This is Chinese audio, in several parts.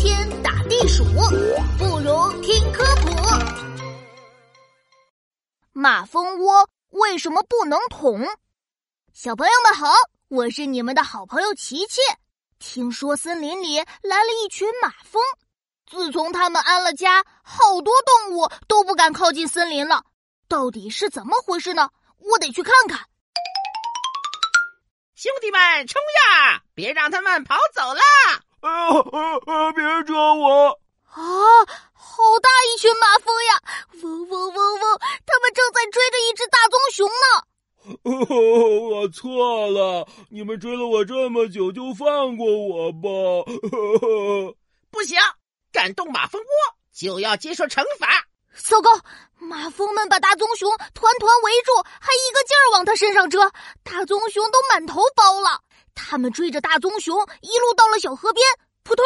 天打地鼠，不如听科普。马蜂窝为什么不能捅？小朋友们好，我是你们的好朋友琪琪。听说森林里来了一群马蜂，自从他们安了家，好多动物都不敢靠近森林了。到底是怎么回事呢？我得去看看。兄弟们，冲呀！别让他们跑走了！啊啊啊！别抓我！啊，好大一群马蜂呀！嗡嗡嗡嗡，它们正在追着一只大棕熊呢。我错了，你们追了我这么久，就放过我吧。不行，敢动马蜂窝就要接受惩罚。糟糕！马蜂们把大棕熊团团围住，还一个劲儿往他身上蛰，大棕熊都满头包了。他们追着大棕熊一路到了小河边，扑通！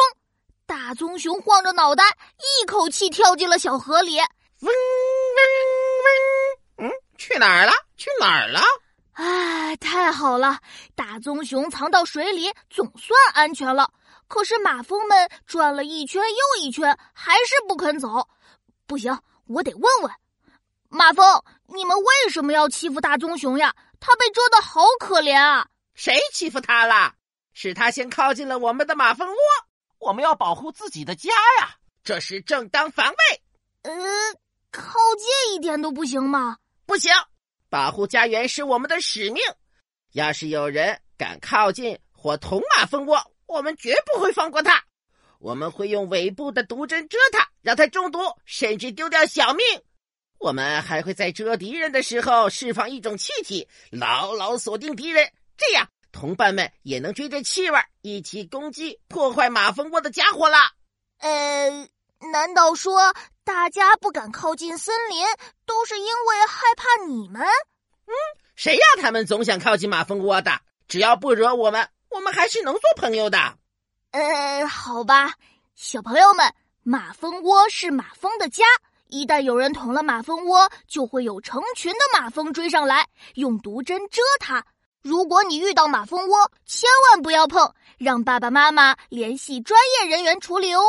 大棕熊晃着脑袋，一口气跳进了小河里。嗡嗡嗡！嗯，去哪儿了？去哪儿了？哎，太好了！大棕熊藏到水里，总算安全了。可是马蜂们转了一圈又一圈，还是不肯走。不行，我得问问。马蜂，你们为什么要欺负大棕熊呀？它被蛰得好可怜啊！谁欺负他了？是他先靠近了我们的马蜂窝，我们要保护自己的家呀，这是正当防卫。呃，靠近一点都不行吗？不行，保护家园是我们的使命。要是有人敢靠近或捅马蜂窝，我们绝不会放过他。我们会用尾部的毒针蛰他，让他中毒，甚至丢掉小命。我们还会在蛰敌人的时候释放一种气体，牢牢锁定敌人，这样同伴们也能追着气味一起攻击破坏马蜂窝的家伙了。呃，难道说大家不敢靠近森林，都是因为害怕你们？嗯，谁让他们总想靠近马蜂窝的？只要不惹我们，我们还是能做朋友的。呃，好吧，小朋友们，马蜂窝是马蜂的家。一旦有人捅了马蜂窝，就会有成群的马蜂追上来，用毒针蛰它。如果你遇到马蜂窝，千万不要碰，让爸爸妈妈联系专业人员处理哦。